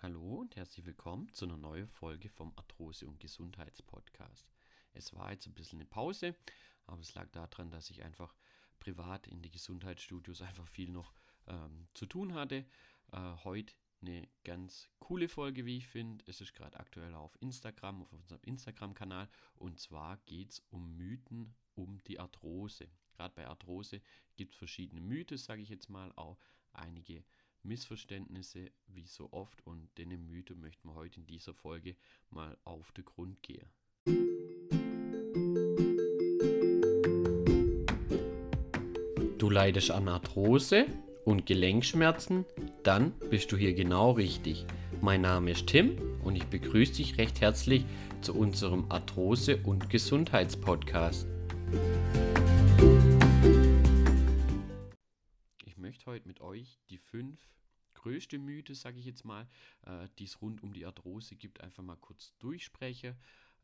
Hallo und herzlich willkommen zu einer neuen Folge vom Arthrose- und Gesundheitspodcast. Es war jetzt ein bisschen eine Pause, aber es lag daran, dass ich einfach privat in die Gesundheitsstudios einfach viel noch ähm, zu tun hatte. Äh, heute eine ganz coole Folge, wie ich finde. Es ist gerade aktuell auf Instagram, auf unserem Instagram-Kanal. Und zwar geht es um Mythen um die Arthrose. Gerade bei Arthrose gibt es verschiedene Mythen, sage ich jetzt mal, auch einige Missverständnisse, wie so oft. Und denen Mythen möchten wir heute in dieser Folge mal auf den Grund gehen. Du leidest an Arthrose und Gelenkschmerzen? Dann bist du hier genau richtig. Mein Name ist Tim und ich begrüße dich recht herzlich zu unserem Arthrose- und Gesundheitspodcast. Ich euch die fünf größte Mythe, sage ich jetzt mal, äh, die es rund um die Arthrose gibt, einfach mal kurz durchsprechen.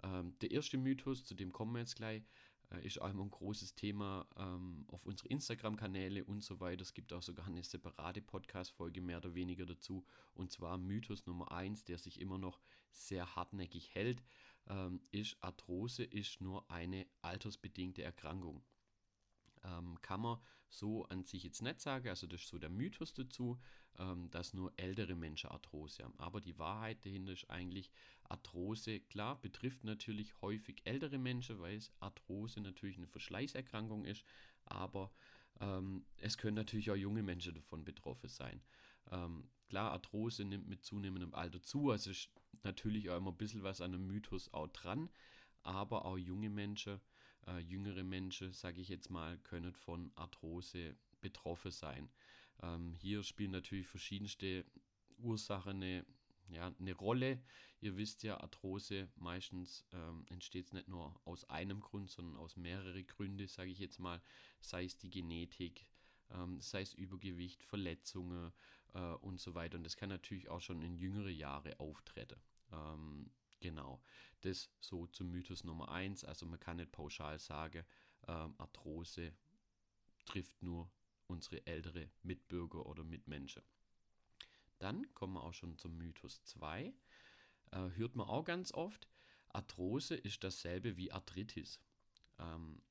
Ähm, der erste Mythos, zu dem kommen wir jetzt gleich, äh, ist einmal ein großes Thema ähm, auf unsere Instagram-Kanäle und so weiter. Es gibt auch sogar eine separate Podcast-Folge mehr oder weniger dazu. Und zwar Mythos Nummer 1, der sich immer noch sehr hartnäckig hält, ähm, ist Arthrose ist nur eine altersbedingte Erkrankung. Ähm, kann man so an sich jetzt nicht sagen, also das ist so der Mythos dazu, ähm, dass nur ältere Menschen Arthrose haben. Aber die Wahrheit dahinter ist eigentlich, Arthrose, klar, betrifft natürlich häufig ältere Menschen, weil Arthrose natürlich eine Verschleißerkrankung ist, aber ähm, es können natürlich auch junge Menschen davon betroffen sein. Ähm, klar, Arthrose nimmt mit zunehmendem Alter zu, also ist natürlich auch immer ein bisschen was an einem Mythos auch dran, aber auch junge Menschen, äh, jüngere Menschen, sage ich jetzt mal, können von Arthrose betroffen sein. Ähm, hier spielen natürlich verschiedenste Ursachen eine, ja, eine Rolle. Ihr wisst ja, Arthrose meistens ähm, entsteht nicht nur aus einem Grund, sondern aus mehreren Gründen, sage ich jetzt mal, sei es die Genetik, ähm, sei es Übergewicht, Verletzungen äh, und so weiter. Und das kann natürlich auch schon in jüngere Jahre auftreten. Ähm, genau, das so zum Mythos Nummer 1. Also man kann nicht pauschal sagen, ähm, Arthrose trifft nur unsere ältere Mitbürger oder Mitmenschen. Dann kommen wir auch schon zum Mythos 2. Äh, hört man auch ganz oft, Arthrose ist dasselbe wie Arthritis. Ähm,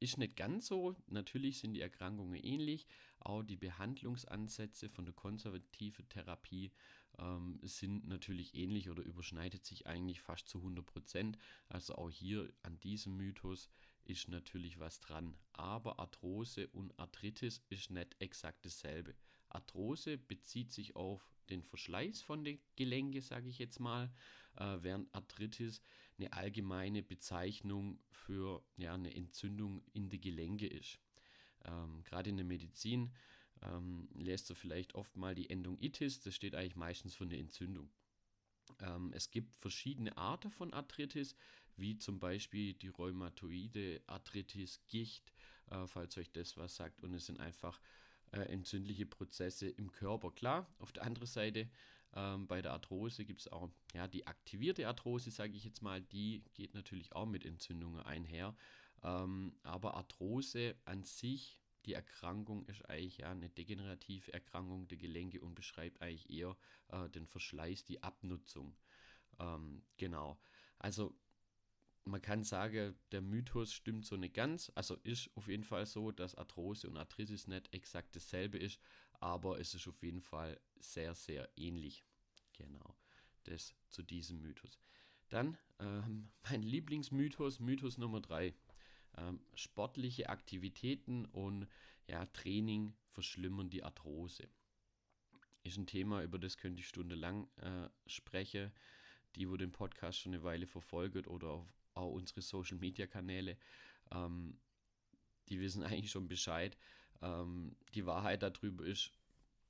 ist nicht ganz so. Natürlich sind die Erkrankungen ähnlich. Auch die Behandlungsansätze von der konservativen Therapie ähm, sind natürlich ähnlich oder überschneidet sich eigentlich fast zu 100 Prozent. Also auch hier an diesem Mythos ist natürlich was dran. Aber Arthrose und Arthritis ist nicht exakt dasselbe. Arthrose bezieht sich auf den Verschleiß von den Gelenken, sage ich jetzt mal, äh, während Arthritis eine allgemeine Bezeichnung für ja, eine Entzündung in die Gelenke ist. Ähm, Gerade in der Medizin ähm, lässt du vielleicht oft mal die Endung itis, das steht eigentlich meistens für eine Entzündung. Ähm, es gibt verschiedene Arten von Arthritis, wie zum Beispiel die rheumatoide Arthritis, Gicht, äh, falls euch das was sagt. Und es sind einfach äh, entzündliche Prozesse im Körper. Klar, auf der anderen Seite ähm, bei der Arthrose gibt es auch ja, die aktivierte Arthrose, sage ich jetzt mal, die geht natürlich auch mit Entzündungen einher. Ähm, aber Arthrose an sich, die Erkrankung ist eigentlich ja eine degenerative Erkrankung der Gelenke und beschreibt eigentlich eher äh, den Verschleiß, die Abnutzung. Ähm, genau. Also man kann sagen, der Mythos stimmt so nicht ganz. Also ist auf jeden Fall so, dass Arthrose und Arthritis nicht exakt dasselbe ist, aber es ist auf jeden Fall sehr, sehr ähnlich. Genau, das zu diesem Mythos. Dann ähm, mein Lieblingsmythos, Mythos Nummer 3. Ähm, sportliche Aktivitäten und ja, Training verschlimmern die Arthrose. Ist ein Thema, über das könnte ich stundenlang äh, sprechen. Die, wo den Podcast schon eine Weile verfolgt oder auf auch unsere Social Media Kanäle, ähm, die wissen eigentlich schon Bescheid. Ähm, die Wahrheit darüber ist,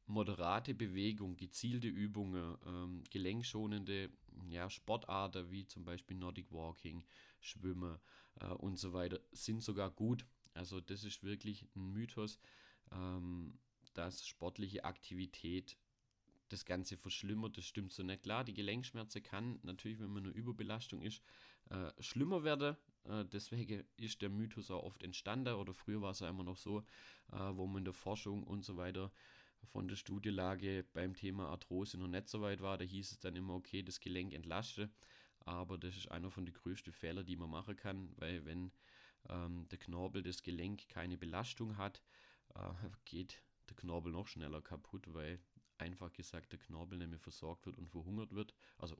moderate Bewegung, gezielte Übungen, ähm, gelenkschonende ja, Sportarten wie zum Beispiel Nordic Walking, Schwimmen äh, und so weiter sind sogar gut. Also das ist wirklich ein Mythos, ähm, dass sportliche Aktivität das Ganze verschlimmert. Das stimmt so nicht. Klar, die Gelenkschmerze kann natürlich, wenn man eine Überbelastung ist, äh, schlimmer werden. Äh, deswegen ist der Mythos auch oft entstanden oder früher war es ja immer noch so, äh, wo man in der Forschung und so weiter von der Studielage beim Thema Arthrose noch nicht so weit war. Da hieß es dann immer, okay, das Gelenk entlastet. Aber das ist einer von den größten Fehler, die man machen kann, weil wenn ähm, der Knorpel, das Gelenk keine Belastung hat, äh, geht der Knorpel noch schneller kaputt, weil einfach gesagt der Knorpel nicht mehr versorgt wird und verhungert wird. Also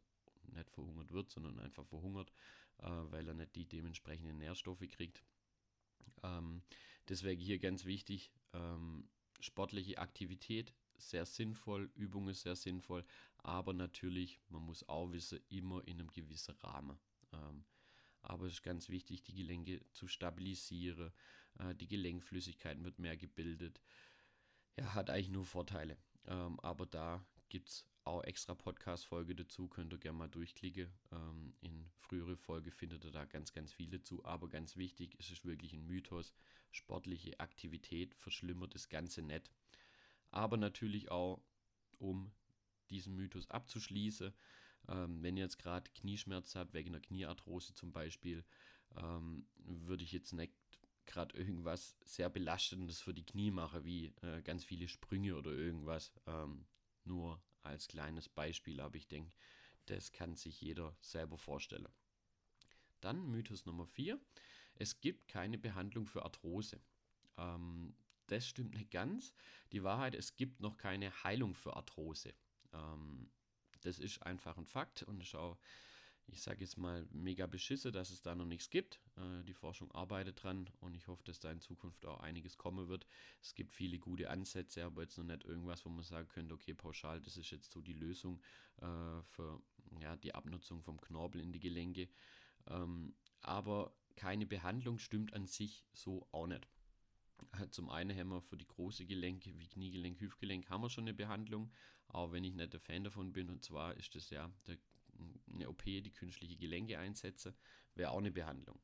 nicht verhungert wird, sondern einfach verhungert, äh, weil er nicht die dementsprechenden Nährstoffe kriegt. Ähm, deswegen hier ganz wichtig, ähm, sportliche Aktivität sehr sinnvoll, Übungen sehr sinnvoll, aber natürlich, man muss auch wissen, immer in einem gewissen Rahmen. Ähm, aber es ist ganz wichtig, die Gelenke zu stabilisieren, äh, die Gelenkflüssigkeit wird mehr gebildet. Ja, hat eigentlich nur Vorteile. Ähm, aber da gibt es auch extra Podcast-Folge dazu, könnt ihr gerne mal durchklicken. Ähm, in frühere Folge findet ihr da ganz, ganz viele zu. Aber ganz wichtig, es ist wirklich ein Mythos. Sportliche Aktivität verschlimmert das Ganze nicht. Aber natürlich auch, um diesen Mythos abzuschließen, ähm, wenn ihr jetzt gerade Knieschmerz habt, wegen einer Kniearthrose zum Beispiel, ähm, würde ich jetzt nicht gerade irgendwas sehr Belastendes für die Knie machen, wie äh, ganz viele Sprünge oder irgendwas. Ähm, nur als kleines Beispiel, aber ich denke, das kann sich jeder selber vorstellen. Dann Mythos Nummer 4. Es gibt keine Behandlung für Arthrose. Ähm, das stimmt nicht ganz. Die Wahrheit, es gibt noch keine Heilung für Arthrose. Ähm, das ist einfach ein Fakt und ist auch ich sage jetzt mal, mega beschisse, dass es da noch nichts gibt. Äh, die Forschung arbeitet dran und ich hoffe, dass da in Zukunft auch einiges kommen wird. Es gibt viele gute Ansätze, aber jetzt noch nicht irgendwas, wo man sagen könnte, okay, pauschal, das ist jetzt so die Lösung äh, für ja, die Abnutzung vom Knorpel in die Gelenke. Ähm, aber keine Behandlung stimmt an sich so auch nicht. Äh, zum einen haben wir für die großen Gelenke wie Kniegelenk, Hüftgelenk haben wir schon eine Behandlung, auch wenn ich nicht der Fan davon bin. Und zwar ist das ja der eine OP, die künstliche Gelenke einsetze, wäre auch eine Behandlung.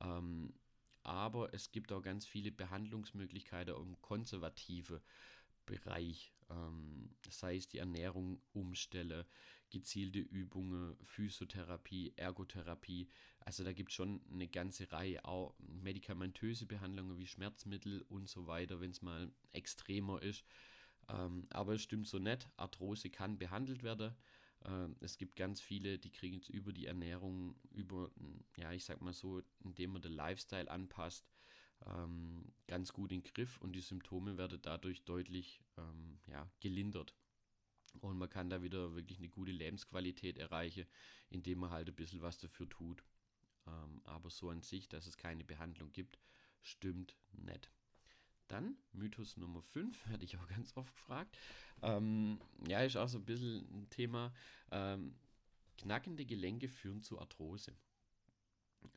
Ähm, aber es gibt auch ganz viele Behandlungsmöglichkeiten im konservativen Bereich, ähm, sei es die Ernährung umstelle, gezielte Übungen, Physiotherapie, Ergotherapie. Also da gibt es schon eine ganze Reihe, auch medikamentöse Behandlungen wie Schmerzmittel und so weiter, wenn es mal extremer ist. Ähm, aber es stimmt so nicht. Arthrose kann behandelt werden. Ähm, es gibt ganz viele, die kriegen es über die Ernährung, über, ja, ich sag mal so, indem man den Lifestyle anpasst, ähm, ganz gut in den Griff und die Symptome werden dadurch deutlich ähm, ja, gelindert. Und man kann da wieder wirklich eine gute Lebensqualität erreichen, indem man halt ein bisschen was dafür tut. Ähm, aber so an sich, dass es keine Behandlung gibt, stimmt nicht. Dann Mythos Nummer 5, werde ich auch ganz oft gefragt. Ähm, ja, ist auch so ein bisschen ein Thema. Ähm, knackende Gelenke führen zu Arthrose.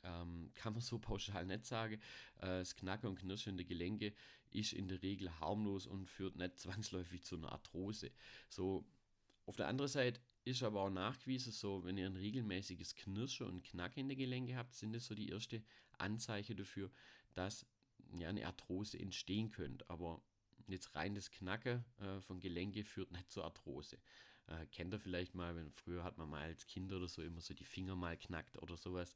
Ähm, kann man so pauschal nicht sagen. Äh, das Knacken und Knirschen der Gelenke ist in der Regel harmlos und führt nicht zwangsläufig zu einer Arthrose. So, auf der anderen Seite ist aber auch nachgewiesen, so wenn ihr ein regelmäßiges Knirschen und Knacken in der Gelenke habt, sind das so die erste Anzeichen dafür, dass ja, eine Arthrose entstehen könnte. Aber jetzt rein das Knacken äh, von Gelenke führt nicht zur Arthrose. Äh, kennt ihr vielleicht mal, wenn früher hat man mal als Kind oder so immer so die Finger mal knackt oder sowas.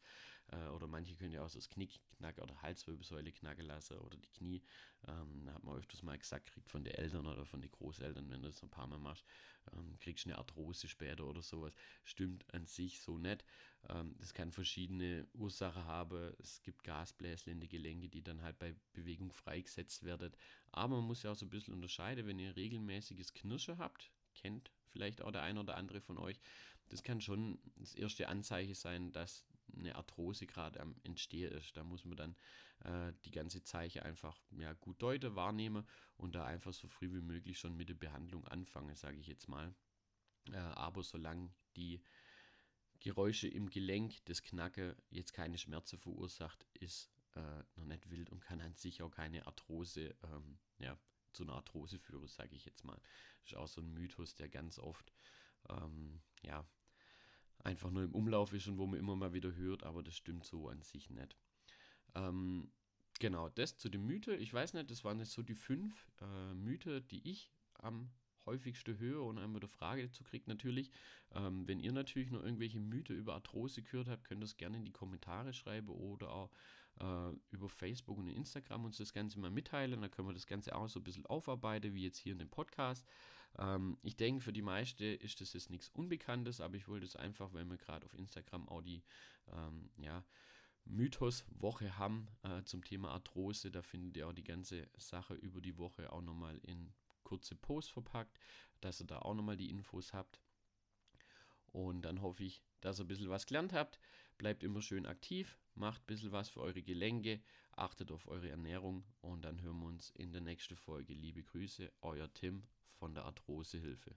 Äh, oder manche können ja auch so das Knick knacken oder Halswirbelsäule knacken lassen oder die Knie. Ähm, da hat man öfters mal gesagt, kriegt von den Eltern oder von den Großeltern, wenn du das ein paar Mal machst, ähm, kriegst du eine Arthrose später oder sowas. Stimmt an sich so nicht. Ähm, das kann verschiedene Ursachen haben. Es gibt Gasbläschen in die Gelenke, die dann halt bei Bewegung freigesetzt werden. Aber man muss ja auch so ein bisschen unterscheiden, wenn ihr regelmäßiges Knirschen habt, kennt vielleicht auch der ein oder andere von euch, das kann schon das erste Anzeichen sein, dass eine Arthrose gerade am Entstehen ist. Da muss man dann äh, die ganze Zeichen einfach ja, gut deuten, wahrnehmen und da einfach so früh wie möglich schon mit der Behandlung anfangen, sage ich jetzt mal. Äh, aber solange die Geräusche im Gelenk, das Knacken jetzt keine Schmerzen verursacht, ist äh, noch nicht wild und kann an sich auch keine Arthrose, ähm, ja, zu einer Arthrose führen, sage ich jetzt mal. Das ist auch so ein Mythos, der ganz oft, ähm, ja, einfach nur im Umlauf ist und wo man immer mal wieder hört, aber das stimmt so an sich nicht. Ähm, genau, das zu dem Mythe. Ich weiß nicht, das waren jetzt so die fünf äh, Mythe, die ich am häufigsten höre und einmal eine Frage dazu kriegt natürlich. Ähm, wenn ihr natürlich noch irgendwelche Mythe über Arthrose gehört habt, könnt ihr das gerne in die Kommentare schreiben oder auch äh, über Facebook und Instagram uns das Ganze mal mitteilen. Dann können wir das Ganze auch so ein bisschen aufarbeiten, wie jetzt hier in dem Podcast. Ähm, ich denke, für die meisten ist das jetzt nichts Unbekanntes, aber ich wollte es einfach, weil wir gerade auf Instagram auch die ähm, ja, Mythos-Woche haben äh, zum Thema Arthrose. Da findet ihr auch die ganze Sache über die Woche auch nochmal in kurze Posts verpackt, dass ihr da auch nochmal die Infos habt. Und dann hoffe ich, dass ihr ein bisschen was gelernt habt. Bleibt immer schön aktiv, macht ein bisschen was für eure Gelenke, achtet auf eure Ernährung und dann hören wir uns in der nächsten Folge. Liebe Grüße, euer Tim von der Arthrosehilfe.